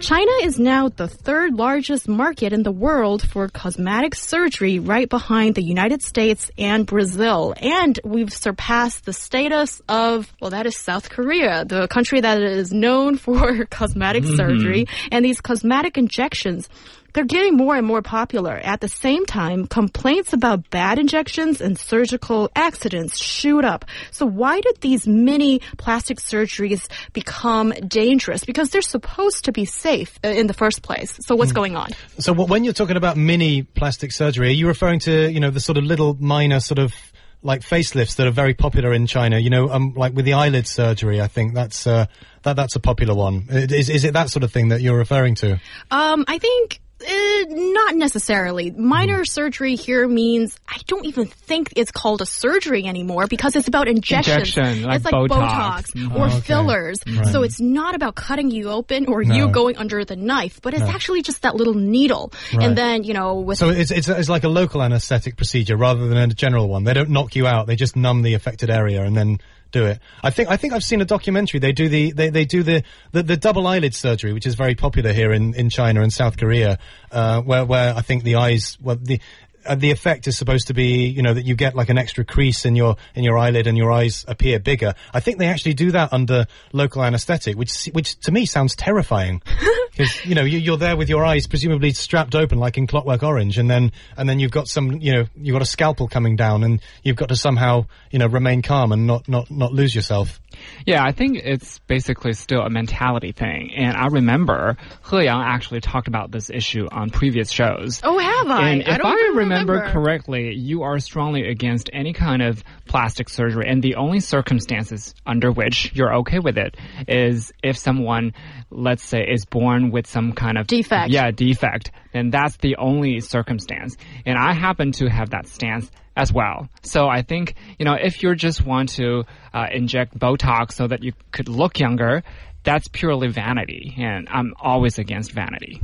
China is now the third largest market in the world for cosmetic surgery, right behind the United States and Brazil. And we've surpassed the status of, well, that is South Korea, the country that is known for cosmetic mm-hmm. surgery. And these cosmetic injections they're getting more and more popular. At the same time, complaints about bad injections and surgical accidents shoot up. So why did these mini plastic surgeries become dangerous? Because they're supposed to be safe uh, in the first place. So what's going on? So when you're talking about mini plastic surgery, are you referring to, you know, the sort of little minor sort of like facelifts that are very popular in China? You know, um, like with the eyelid surgery, I think that's, uh, that, that's a popular one. Is, is it that sort of thing that you're referring to? Um, I think uh, not necessarily. Minor surgery here means I don't even think it's called a surgery anymore because it's about injections. Injection, like it's like Botox. Botox, or Oh, okay. fillers. Right. So it's not about cutting you open or you going under the knife, but it's No. actually just that little needle. Right. And then, you know, with So it's, it's, it's like a local anesthetic procedure rather than a general one. They don't knock you out. They just numb the affected area and then do it. I think, I think I've seen a documentary. They do the, they, they do the, the, the double eyelid surgery, which is very popular here in, in China and South Korea, uh, where, where I think the eyes, well, the, uh, the effect is supposed to be, you know, that you get like an extra crease in your in your eyelid and your eyes appear bigger. I think they actually do that under local anesthetic, which which to me sounds terrifying. Because you know you, you're there with your eyes presumably strapped open like in Clockwork Orange, and then and then you've got some you know you've got a scalpel coming down, and you've got to somehow you know remain calm and not not not lose yourself. Yeah, I think it's basically still a mentality thing. And I remember He Yang actually talked about this issue on previous shows. Oh, have I? And I if don't I remember, remember. correctly, you are strongly against any kind of plastic surgery, and the only circumstances under which you're okay with it is if someone, let's say, is born with some kind of Defect. Yeah, defect. Then that's the only circumstance. And I happen to have that stance as well. So I think you know if you just want to uh, inject Botox so that you could look younger. That's purely vanity, and I'm always against vanity.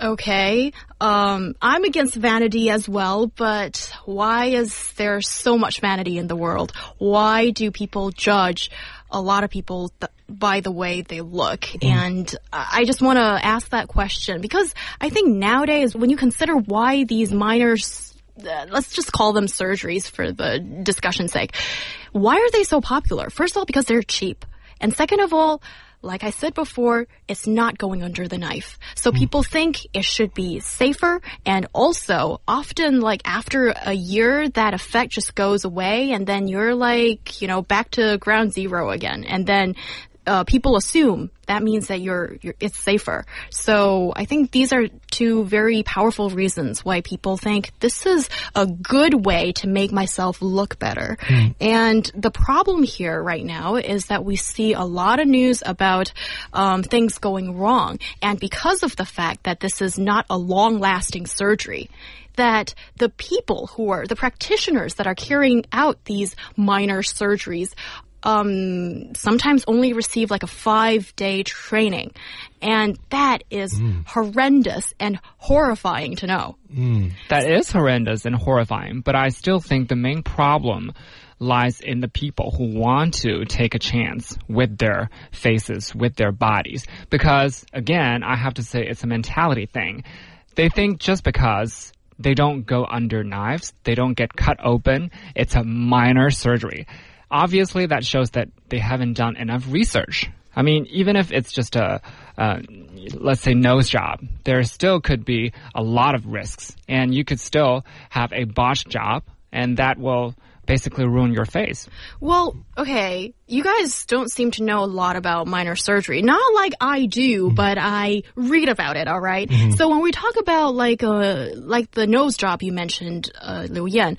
Okay. Um, I'm against vanity as well, but why is there so much vanity in the world? Why do people judge a lot of people th- by the way they look? And I just want to ask that question because I think nowadays when you consider why these minors uh, let's just call them surgeries for the discussion's sake. Why are they so popular? First of all, because they're cheap. And second of all, like I said before, it's not going under the knife. So hmm. people think it should be safer and also often like after a year that effect just goes away and then you're like, you know, back to ground zero again. And then uh, people assume that means that you're, you're it's safer. So I think these are two very powerful reasons why people think this is a good way to make myself look better. And the problem here right now is that we see a lot of news about um, things going wrong, and because of the fact that this is not a long-lasting surgery that the people who are the practitioners that are carrying out these minor surgeries um, sometimes only receive like a five day training. And that is horrendous and horrifying to know. That is horrendous and horrifying, but I still think the main problem lies in the people who want to take a chance with their faces, with their bodies. Because, again, I have to say it's a mentality thing. They think just because they don't go under knives, they don't get cut open, it's a minor surgery. Obviously, that shows that they haven't done enough research. I mean, even if it's just a, uh, let's say, nose job, there still could be a lot of risks. And you could still have a botched job, and that will basically ruin your face. Well, okay, you guys don't seem to know a lot about minor surgery. Not like I do, but I read about it, all right? So when we talk about like uh like the nose job you mentioned, uh, Liu Yan,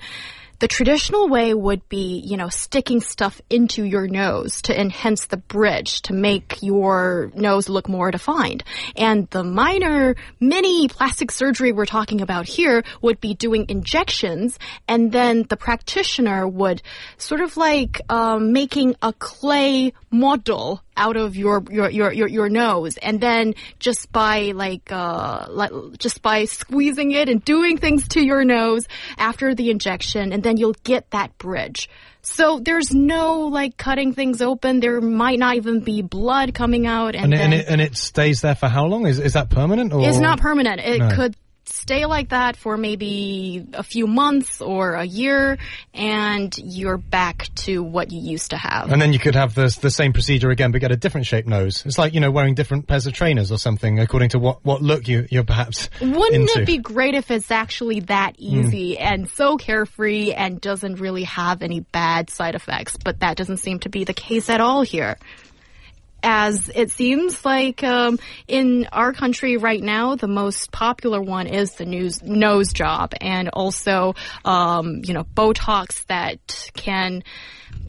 the traditional way would be, you know, sticking stuff into your nose to enhance the bridge to make your nose look more defined. And the minor mini plastic surgery we're talking about here would be doing injections and then the practitioner would sort of like um, making a clay model out of your your your your, your nose and then just by like uh like just by squeezing it and doing things to your nose after the injection and then you'll get that bridge so there's no like cutting things open there might not even be blood coming out and, And, it, then and, it, and it stays there for how long? Is is that permanent? Or it's not permanent it No. could stay like that for maybe a few months or a year and you're back to what you used to have And then you could have the the same procedure again, but get a different shaped nose. It's like you know wearing different pairs of trainers or something, according to what what look you you're perhaps Wouldn't into. it be great if it's actually that hmm. easy and so carefree and doesn't really have any bad side effects? But that doesn't seem to be the case at all here. As it seems like um, in our country right now, the most popular one is the news, nose job, and also um, you know Botox that can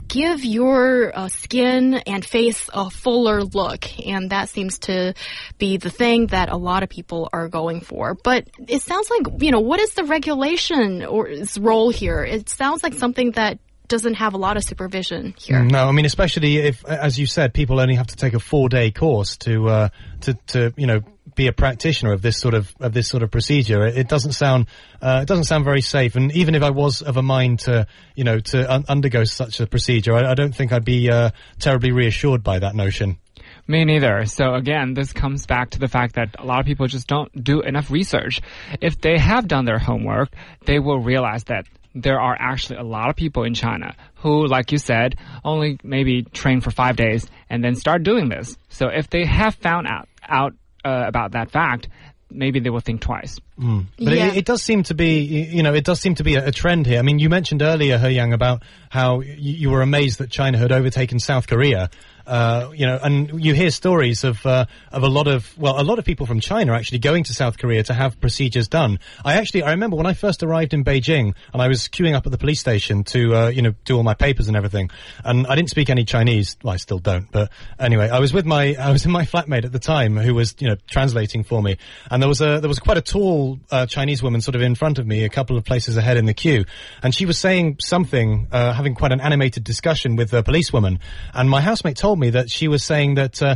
give your uh, skin and face a fuller look. And that seems to be the thing that a lot of people are going for. But it sounds like you know what is the regulation or its role here? It sounds like something that doesn't have a lot of supervision here No, I mean especially if, as you said, people only have to take a four day course to uh, to to you know be a practitioner of this sort of of this sort of procedure. It, it doesn't sound uh, it doesn't sound very safe. And even if I was of a mind to you know to un- undergo such a procedure, I, I don't think I'd be uh, terribly reassured by that notion. Me neither. So again, this comes back to the fact that a lot of people just don't do enough research. If they have done their homework, they will realize that there are actually a lot of people in China who, like you said, only maybe train for five days and then start doing this. So if they have found out, out uh, about that fact, maybe they will think twice. But Yeah. it, it does seem to be, you know, it does seem to be a, a trend here. I mean, you mentioned earlier, He Yang, about how y- you were amazed that China had overtaken South Korea. Uh, you know, and you hear stories of uh, of a lot of well, a lot of people from China actually going to South Korea to have procedures done. I actually I remember when I first arrived in Beijing and I was queuing up at the police station to uh, you know do all my papers and everything, and I didn't speak any Chinese. Well, I still don't, but anyway, I was with my I was in my flatmate at the time who was you know translating for me, and there was a there was quite a tall uh, Chinese woman sort of in front of me, a couple of places ahead in the queue, and she was saying something, uh, having quite an animated discussion with a policewoman, and my housemate told me that she was saying that. Uh,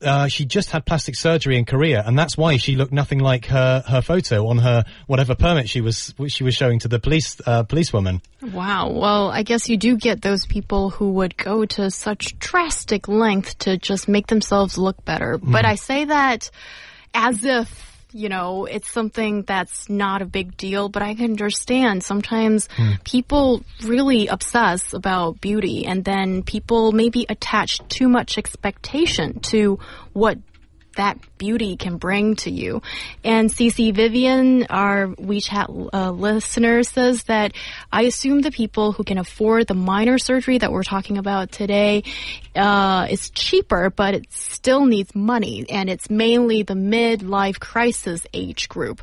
uh, she just had plastic surgery in Korea, and that's why she looked nothing like her, her photo on her whatever permit she was she was showing to the police uh, policewoman. wow well i guess you do get those people who would go to such drastic length to just make themselves look better but i say that as if you know, it's something that's not a big deal, but I can understand. Sometimes hmm. people really obsess about beauty and then people maybe attach too much expectation to what that beauty can bring to you. And CC Vivian, our WeChat uh, listener, says that I assume the people who can afford the minor surgery that we're talking about today uh, is cheaper, but it still needs money, and it's mainly the midlife crisis age group.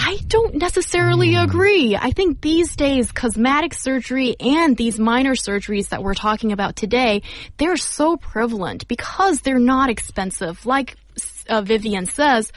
I don't necessarily agree. I think these days, cosmetic surgery and these minor surgeries that we're talking about today, they're so prevalent because they're not expensive, like uh, Vivian says.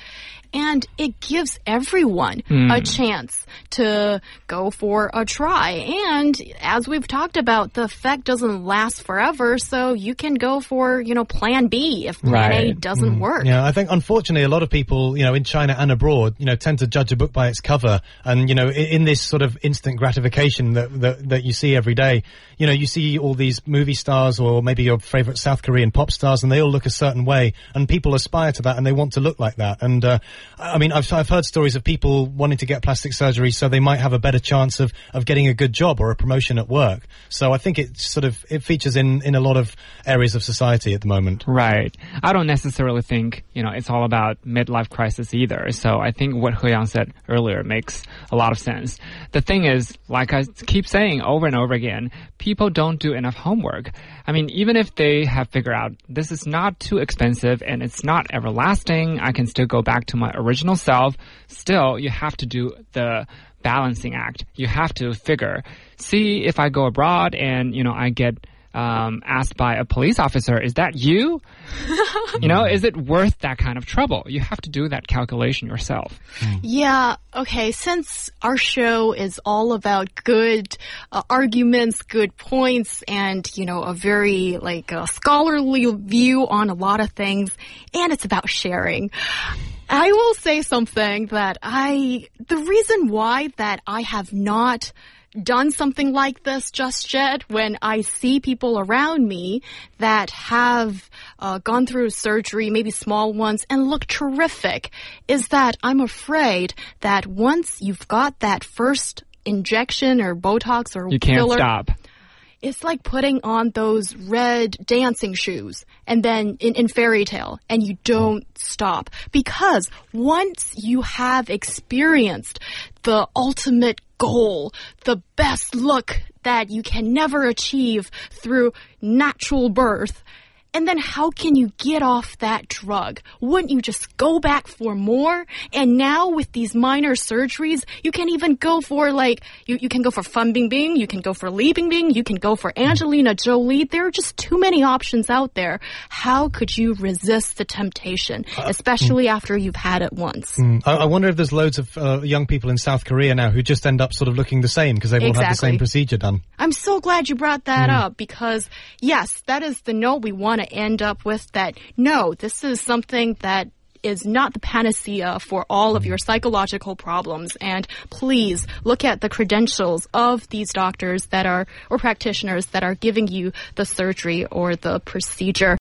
And it gives everyone a chance to go for a try. And as we've talked about, the effect doesn't last forever, so you can go for, you know, plan B if plan A doesn't work. Yeah, I think unfortunately a lot of people, you know, in China and abroad, you know, tend to judge a book by its cover, and you know, in, in this sort of instant gratification that, that that you see every day, you know, you see all these movie stars or maybe your favorite South Korean pop stars, and they all look a certain way, and people aspire to that, and they want to look like that. And uh, I mean, I've I've heard stories of people wanting to get plastic surgery so they might have a better chance of of getting a good job or a promotion at work. So I think it sort of it features in in a lot of areas of society at the moment. Right. I don't necessarily think, you know, it's all about midlife crisis either. So I think what He Yang said earlier makes a lot of sense. The thing is, like I keep saying over and over again, people don't do enough homework. I mean, even if they have figured out this is not too expensive and it's not everlasting, I can still go back to my original self, still you have to do the balancing act. You have to figure, see if I go abroad and, you know, I get um, asked by a police officer, "Is that you?" you know, is it worth that kind of trouble? You have to do that calculation yourself. Yeah, okay, since our show is all about good uh, arguments, good points, and, you know, a very, like, a scholarly view on a lot of things, and it's about sharing. I will say something that I, the reason why that I have not done something like this just yet when I see people around me that have uh, gone through surgery, maybe small ones, and look terrific, is that I'm afraid that once you've got that first injection or Botox or You can't filler, stop. It's like putting on those red dancing shoes and then in, in fairy tale and you don't stop. Because once you have experienced the ultimate goal, the best look that you can never achieve through natural birth, and then how can you get off that drug? Wouldn't you just go back for more? And now with these minor surgeries, you can even go for like, you, you can go for Fan Bingbing, you can go for Li Bingbing, you can go for Angelina Jolie. There are just too many options out there. How could you resist the temptation, especially after you've had it once? Mm. I, I wonder if there's loads of uh, young people in South Korea now who just end up sort of looking the same because they've all had the same procedure done. I'm so glad you brought that up because yes, that is the note we to end up with that no, this is something that is not the panacea for all of your psychological problems and please look at the credentials of these doctors that are or practitioners that are giving you the surgery or the procedure.